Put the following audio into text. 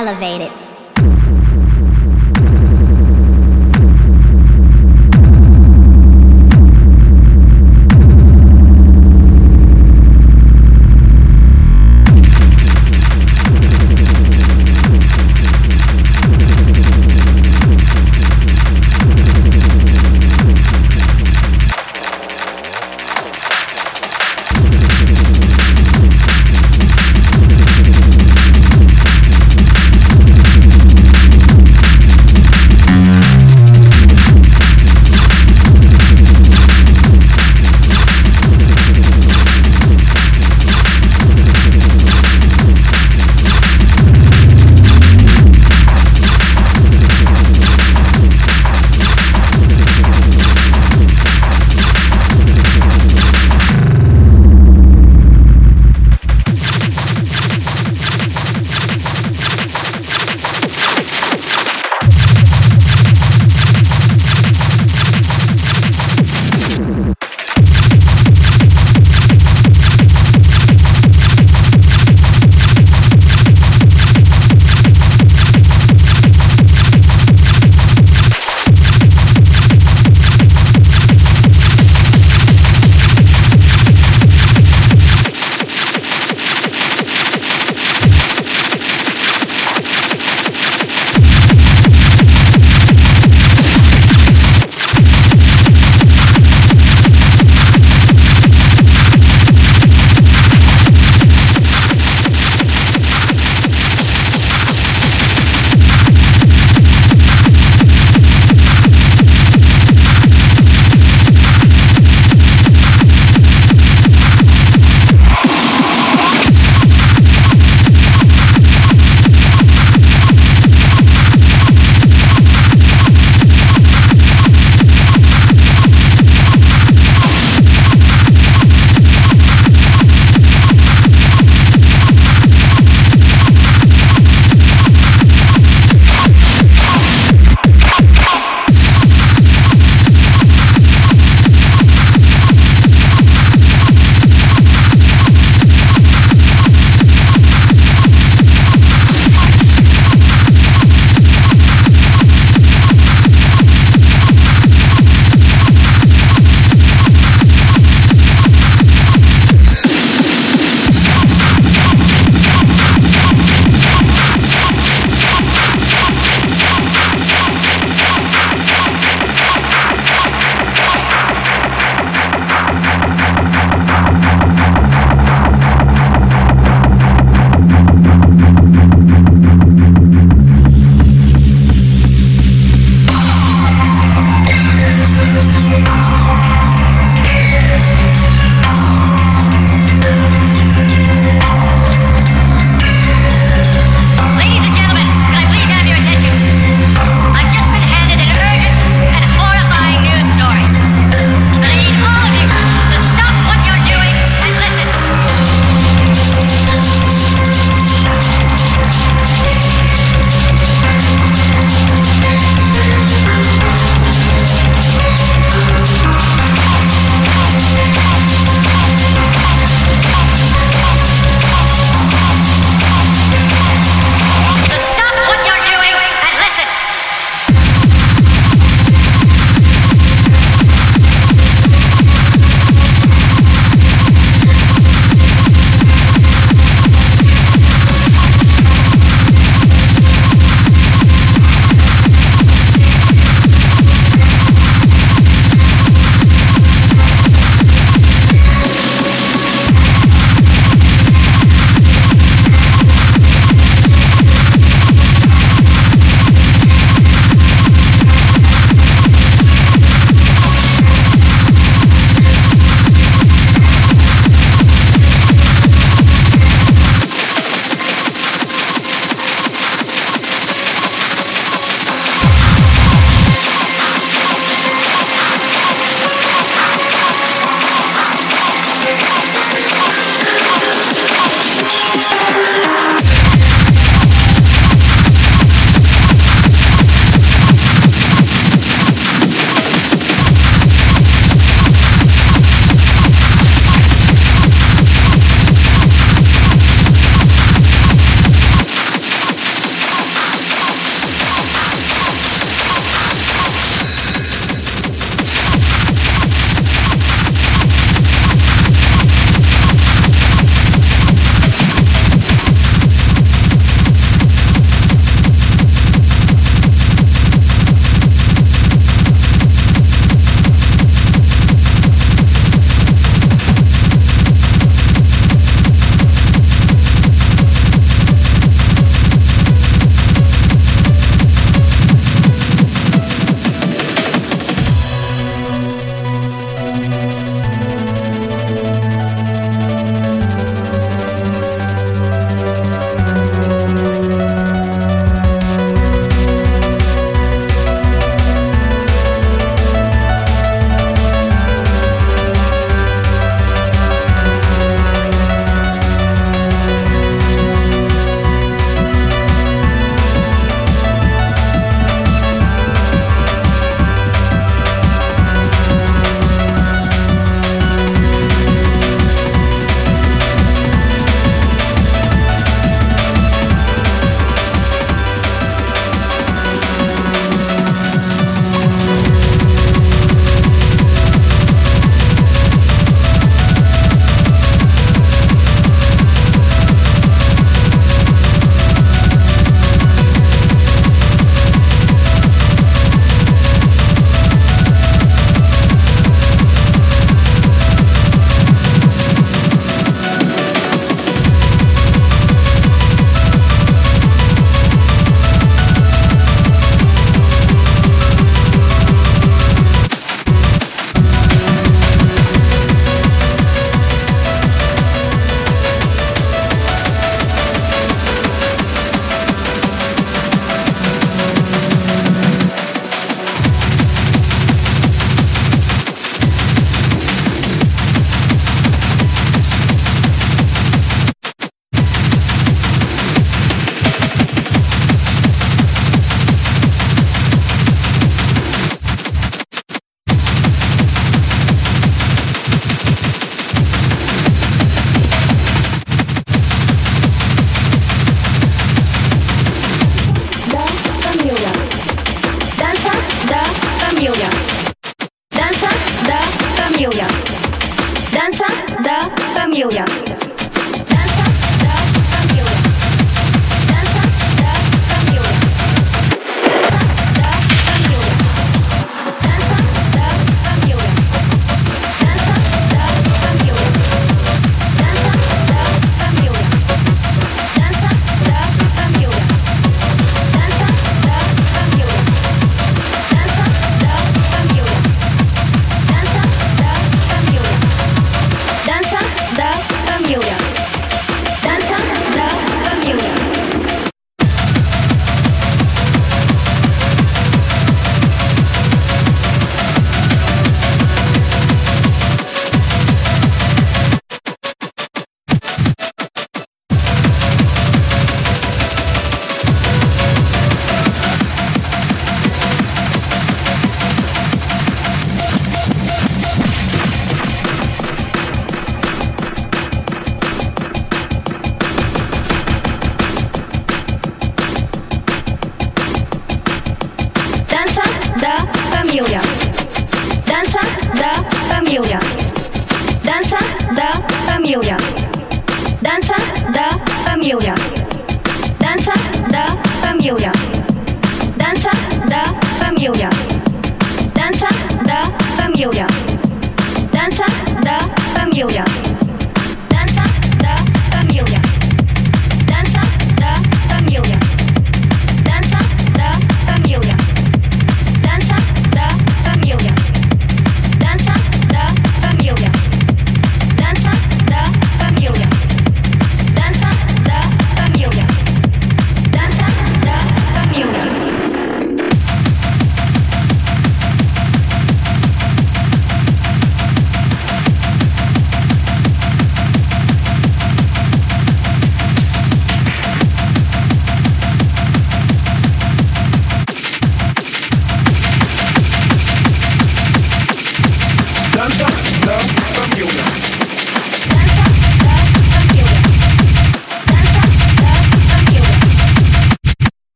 elevate it.